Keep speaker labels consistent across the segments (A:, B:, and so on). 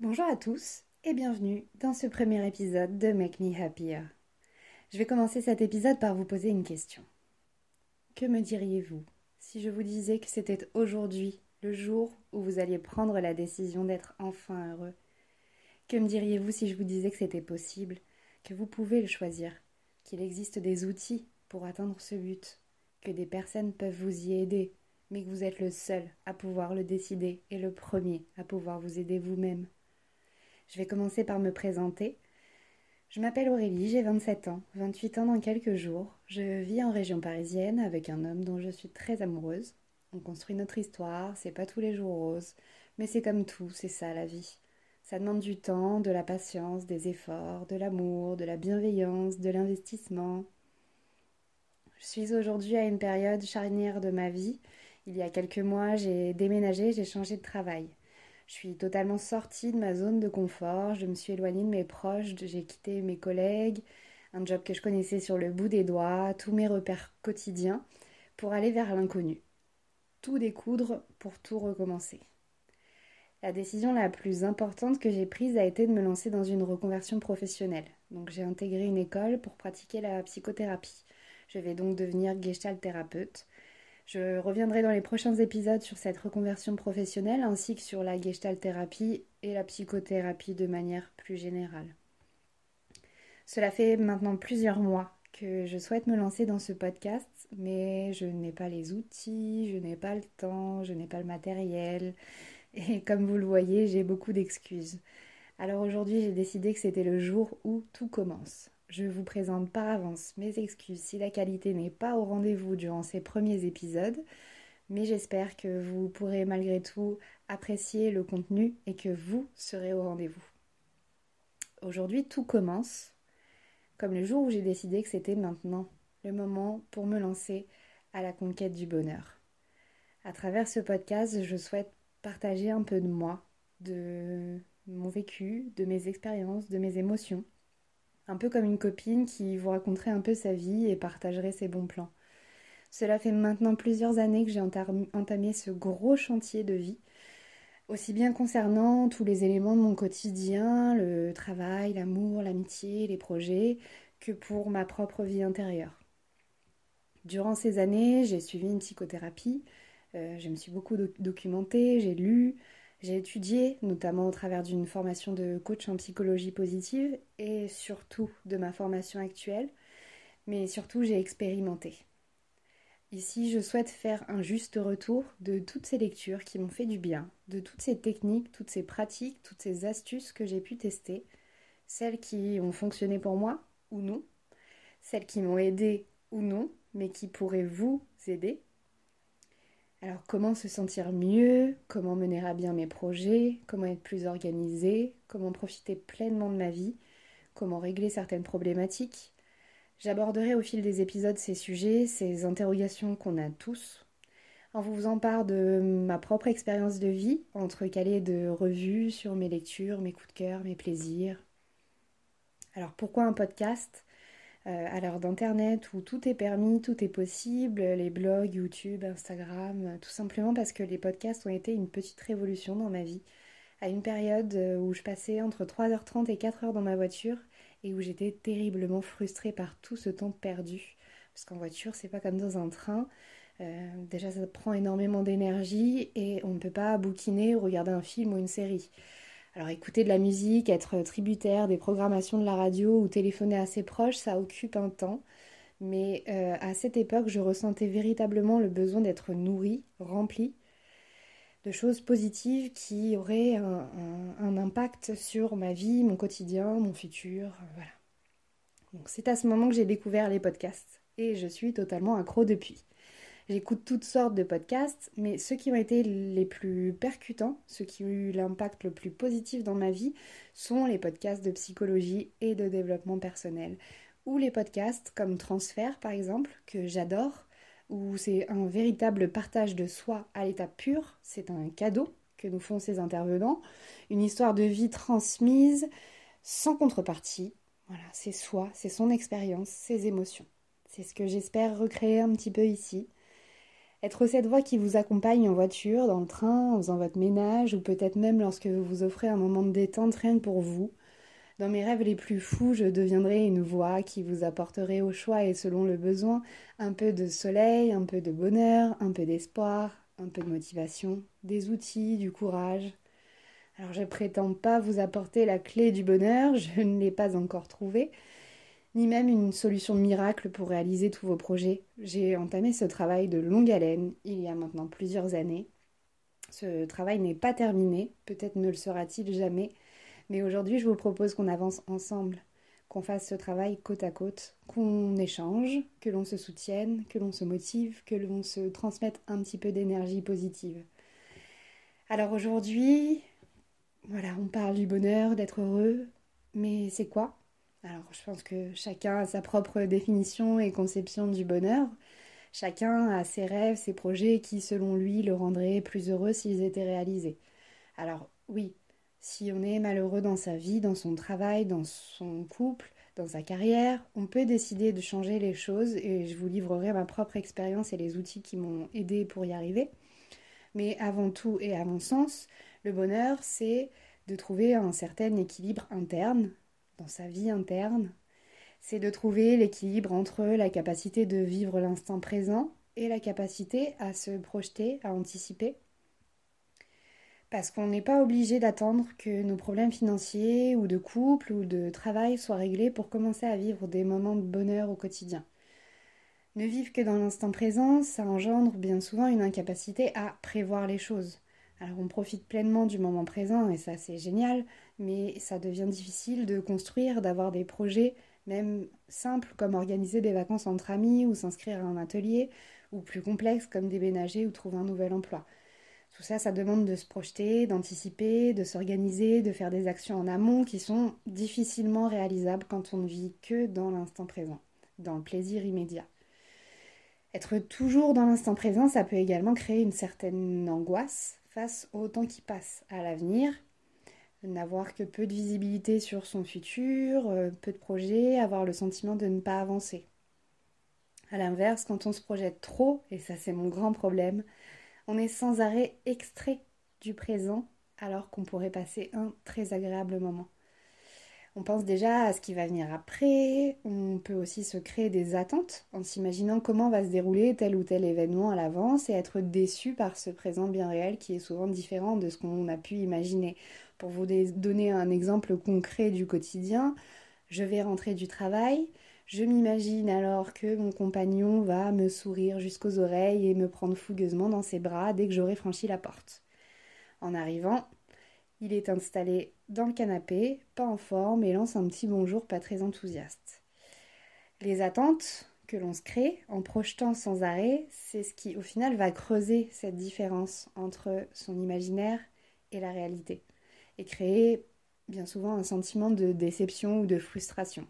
A: Bonjour à tous et bienvenue dans ce premier épisode de Make Me Happier. Je vais commencer cet épisode par vous poser une question. Que me diriez-vous si je vous disais que c'était aujourd'hui le jour où vous alliez prendre la décision d'être enfin heureux? Que me diriez-vous si je vous disais que c'était possible, que vous pouvez le choisir, qu'il existe des outils pour atteindre ce but, que des personnes peuvent vous y aider, mais que vous êtes le seul à pouvoir le décider et le premier à pouvoir vous aider vous-même? Je vais commencer par me présenter. Je m'appelle Aurélie, j'ai 27 ans, 28 ans dans quelques jours. Je vis en région parisienne avec un homme dont je suis très amoureuse. On construit notre histoire, c'est pas tous les jours rose, mais c'est comme tout, c'est ça la vie. Ça demande du temps, de la patience, des efforts, de l'amour, de la bienveillance, de l'investissement. Je suis aujourd'hui à une période charnière de ma vie. Il y a quelques mois, j'ai déménagé, j'ai changé de travail. Je suis totalement sortie de ma zone de confort, je me suis éloignée de mes proches, j'ai quitté mes collègues, un job que je connaissais sur le bout des doigts, tous mes repères quotidiens, pour aller vers l'inconnu. Tout découdre pour tout recommencer. La décision la plus importante que j'ai prise a été de me lancer dans une reconversion professionnelle. Donc j'ai intégré une école pour pratiquer la psychothérapie. Je vais donc devenir gestalt thérapeute. Je reviendrai dans les prochains épisodes sur cette reconversion professionnelle ainsi que sur la gestalt thérapie et la psychothérapie de manière plus générale. Cela fait maintenant plusieurs mois que je souhaite me lancer dans ce podcast, mais je n'ai pas les outils, je n'ai pas le temps, je n'ai pas le matériel, et comme vous le voyez, j'ai beaucoup d'excuses. Alors aujourd'hui, j'ai décidé que c'était le jour où tout commence. Je vous présente par avance mes excuses si la qualité n'est pas au rendez-vous durant ces premiers épisodes, mais j'espère que vous pourrez malgré tout apprécier le contenu et que vous serez au rendez-vous. Aujourd'hui, tout commence comme le jour où j'ai décidé que c'était maintenant le moment pour me lancer à la conquête du bonheur. À travers ce podcast, je souhaite partager un peu de moi, de mon vécu, de mes expériences, de mes émotions un peu comme une copine qui vous raconterait un peu sa vie et partagerait ses bons plans. Cela fait maintenant plusieurs années que j'ai entamé ce gros chantier de vie, aussi bien concernant tous les éléments de mon quotidien, le travail, l'amour, l'amitié, les projets, que pour ma propre vie intérieure. Durant ces années, j'ai suivi une psychothérapie, euh, je me suis beaucoup documentée, j'ai lu, j'ai étudié, notamment au travers d'une formation de coach en psychologie positive et surtout de ma formation actuelle, mais surtout j'ai expérimenté. Ici, je souhaite faire un juste retour de toutes ces lectures qui m'ont fait du bien, de toutes ces techniques, toutes ces pratiques, toutes ces astuces que j'ai pu tester, celles qui ont fonctionné pour moi ou non, celles qui m'ont aidé ou non, mais qui pourraient vous aider alors comment se sentir mieux, comment mener à bien mes projets, comment être plus organisé, comment profiter pleinement de ma vie, comment régler certaines problématiques? J'aborderai au fil des épisodes ces sujets, ces interrogations qu'on a tous, en vous part de ma propre expérience de vie, entre calés de revues sur mes lectures, mes coups de cœur, mes plaisirs. Alors pourquoi un podcast? À l'heure d'Internet où tout est permis, tout est possible, les blogs, YouTube, Instagram, euh, tout simplement parce que les podcasts ont été une petite révolution dans ma vie. À une période euh, où je passais entre 3h30 et 4h dans ma voiture et où j'étais terriblement frustrée par tout ce temps perdu. Parce qu'en voiture, c'est pas comme dans un train. déjà, ça prend énormément d'énergie et on ne peut pas bouquiner ou regarder un film ou une série. Alors écouter de la musique, être tributaire des programmations de la radio ou téléphoner à ses proches, ça occupe un temps. Mais euh, à cette époque, je ressentais véritablement le besoin d'être nourrie, remplie de choses positives qui auraient un, impact sur ma vie, mon quotidien, mon futur. Voilà. Donc c'est à ce moment que j'ai découvert les podcasts et je suis totalement accro depuis. J'écoute toutes sortes de podcasts, mais ceux qui ont été les plus percutants, ceux qui ont eu l'impact le plus positif dans ma vie, sont les podcasts de psychologie et de développement personnel. Ou les podcasts comme Transfert par exemple, que j'adore, où c'est un véritable partage de soi à l'état pur, c'est un cadeau que nous font ces intervenants, une histoire de vie transmise sans contrepartie. Voilà, c'est soi, c'est son expérience, ses émotions. C'est ce que j'espère recréer un petit peu ici. Être cette voix qui vous accompagne en voiture, dans le train, en faisant votre ménage, ou peut-être même lorsque vous vous offrez un moment de détente rien pour vous. Dans mes rêves les plus fous, je deviendrai une voix qui vous apporterait au choix et selon le besoin un peu de soleil, un peu de bonheur, un peu d'espoir, un peu de motivation, des outils, du courage. Alors je prétends pas vous apporter la clé du bonheur, je ne l'ai pas encore trouvée, ni même une solution miracle pour réaliser tous vos projets. J'ai entamé ce travail de longue haleine il y a maintenant plusieurs années. Ce travail n'est pas terminé, peut-être ne le sera-t-il jamais, mais aujourd'hui je vous propose qu'on avance ensemble, qu'on fasse ce travail côte à côte, qu'on échange, que l'on se soutienne, que l'on se motive, que l'on se transmette un petit peu d'énergie positive. Alors aujourd'hui, voilà, on parle du bonheur, d'être heureux, mais c'est quoi alors, je pense que chacun a sa propre définition et conception du bonheur. Chacun a ses rêves, ses projets qui, selon lui, le rendraient plus heureux s'ils étaient réalisés. Alors, oui, si on est malheureux dans sa vie, dans son travail, dans son couple, dans sa carrière, on peut décider de changer les choses et je vous livrerai ma propre expérience et les outils qui m'ont aidé pour y arriver. Mais avant tout et à mon sens, le bonheur, c'est de trouver un certain équilibre interne dans sa vie interne, c'est de trouver l'équilibre entre la capacité de vivre l'instant présent et la capacité à se projeter, à anticiper. Parce qu'on n'est pas obligé d'attendre que nos problèmes financiers ou de couple ou de travail soient réglés pour commencer à vivre des moments de bonheur au quotidien. Ne vivre que dans l'instant présent, ça engendre bien souvent une incapacité à prévoir les choses. Alors on profite pleinement du moment présent et ça c'est génial, mais ça devient difficile de construire, d'avoir des projets même simples comme organiser des vacances entre amis ou s'inscrire à un atelier, ou plus complexes comme déménager ou trouver un nouvel emploi. Tout ça, ça demande de se projeter, d'anticiper, de s'organiser, de faire des actions en amont qui sont difficilement réalisables quand on ne vit que dans l'instant présent, dans le plaisir immédiat. Être toujours dans l'instant présent, ça peut également créer une certaine angoisse face au temps qui passe à l'avenir, n'avoir que peu de visibilité sur son futur, euh, peu de projets, avoir le sentiment de ne pas avancer. A l'inverse, quand on se projette trop, et ça c'est mon grand problème, on est sans arrêt extrait du présent alors qu'on pourrait passer un très agréable moment. On pense déjà à ce qui va venir après, on peut aussi se créer des attentes en s'imaginant comment va se dérouler tel ou tel événement à l'avance et être déçu par ce présent bien réel qui est souvent différent de ce qu'on a pu imaginer. Pour vous donner un exemple concret du quotidien, je vais rentrer du travail, je m'imagine alors que mon compagnon va me sourire jusqu'aux oreilles et me prendre fougueusement dans ses bras dès que j'aurai franchi la porte. En arrivant, il est installé dans le canapé, pas en forme, et lance un petit bonjour pas très enthousiaste. Les attentes que l'on se crée en projetant sans arrêt, c'est ce qui au final va creuser cette différence entre son imaginaire et la réalité, et créer bien souvent un sentiment de déception ou de frustration.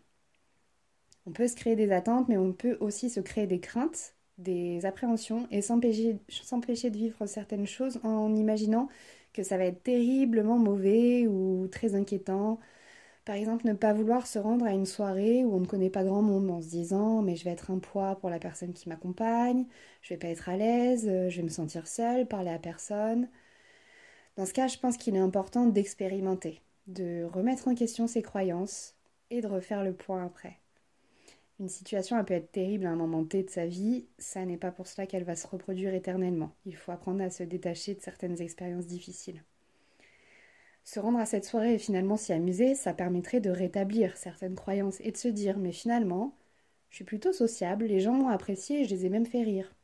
A: On peut se créer des attentes, mais on peut aussi se créer des craintes, des appréhensions, et s'empêcher de vivre certaines choses en imaginant que ça va être terriblement mauvais ou très inquiétant. Par exemple, ne pas vouloir se rendre à une soirée où on ne connaît pas grand monde en se disant mais je vais être un poids pour la personne qui m'accompagne, je vais pas être à l'aise, je vais me sentir seule, parler à personne. Dans ce cas, je pense qu'il est important d'expérimenter, de remettre en question ses croyances et de refaire le point après. Une situation peut être terrible à un moment T de sa vie, ça n'est pas pour cela qu'elle va se reproduire éternellement. Il faut apprendre à se détacher de certaines expériences difficiles. Se rendre à cette soirée et finalement s'y amuser, ça permettrait de rétablir certaines croyances et de se dire mais finalement, je suis plutôt sociable, les gens m'ont apprécié et je les ai même fait rire.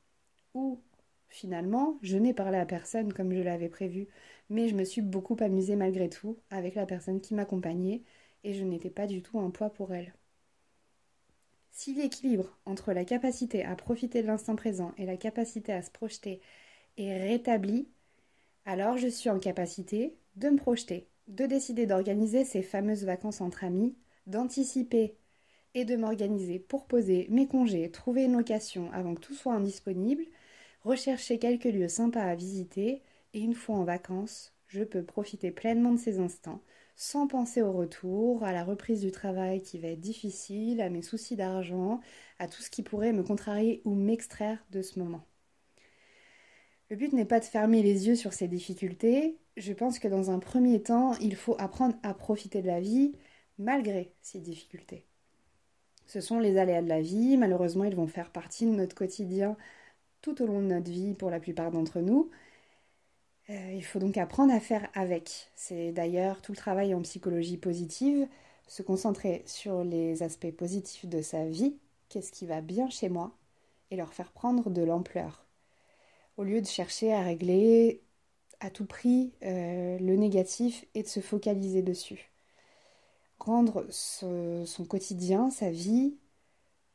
A: Ou finalement, je n'ai parlé à personne comme je l'avais prévu, mais je me suis beaucoup amusée malgré tout avec la personne qui m'accompagnait et je n'étais pas du tout un poids pour elle. Si l'équilibre entre la capacité à profiter de l'instant présent et la capacité à se projeter est rétabli, alors je suis en capacité de me projeter, de décider d'organiser ces fameuses vacances entre amis, d'anticiper et de m'organiser pour poser mes congés, trouver une location avant que tout soit indisponible, rechercher quelques lieux sympas à visiter et une fois en vacances, je peux profiter pleinement de ces instants sans penser au retour, à la reprise du travail qui va être difficile, à mes soucis d'argent, à tout ce qui pourrait me contrarier ou m'extraire de ce moment. Le but n'est pas de fermer les yeux sur ces difficultés. Je pense que dans un premier temps, il faut apprendre à profiter de la vie malgré ces difficultés. Ce sont les aléas de la vie, malheureusement ils vont faire partie de notre quotidien tout au long de notre vie pour la plupart d'entre nous. Euh, il faut donc apprendre à faire avec. C'est d'ailleurs tout le travail en psychologie positive, se concentrer sur les aspects positifs de sa vie, qu'est-ce qui va bien chez moi, et leur faire prendre de l'ampleur au lieu de chercher à régler à tout prix euh, le négatif et de se focaliser dessus. Rendre son quotidien, sa vie,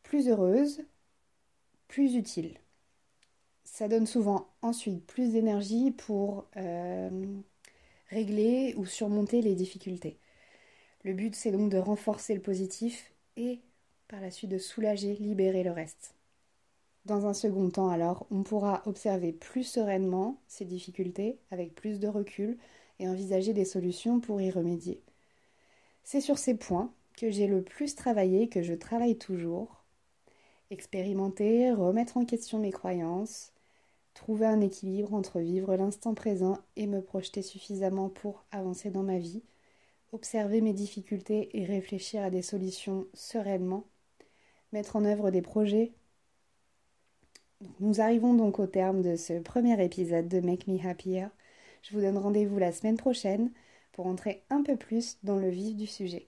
A: plus heureuse, plus utile. Ça donne souvent ensuite plus d'énergie pour euh, régler ou surmonter les difficultés. Le but, c'est donc de renforcer le positif et par la suite de soulager, libérer le reste. Dans un second temps, alors, on pourra observer plus sereinement ces difficultés avec plus de recul et envisager des solutions pour y remédier. C'est sur ces points que j'ai le plus travaillé, que je travaille toujours. Expérimenter, remettre en question mes croyances, trouver un équilibre entre vivre l'instant présent et me projeter suffisamment pour avancer dans ma vie, observer mes difficultés et réfléchir à des solutions sereinement, mettre en œuvre des projets nous arrivons donc au terme de ce premier épisode de Make Me Happier. Je vous donne rendez-vous la semaine prochaine pour entrer un peu plus dans le vif du sujet.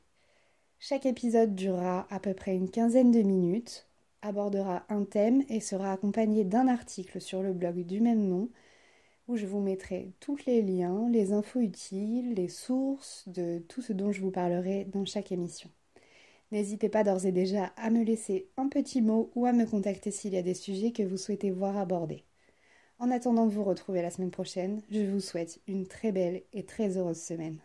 A: Chaque épisode durera à peu près une quinzaine de minutes, abordera un thème et sera accompagné d'un article sur le blog du même nom où je vous mettrai tous les liens, les infos utiles, les sources de tout ce dont je vous parlerai dans chaque émission. N'hésitez pas d'ores et déjà à me laisser un petit mot ou à me contacter s'il y a des sujets que vous souhaitez voir abordés. En attendant de vous retrouver la semaine prochaine, je vous souhaite une très belle et très heureuse semaine.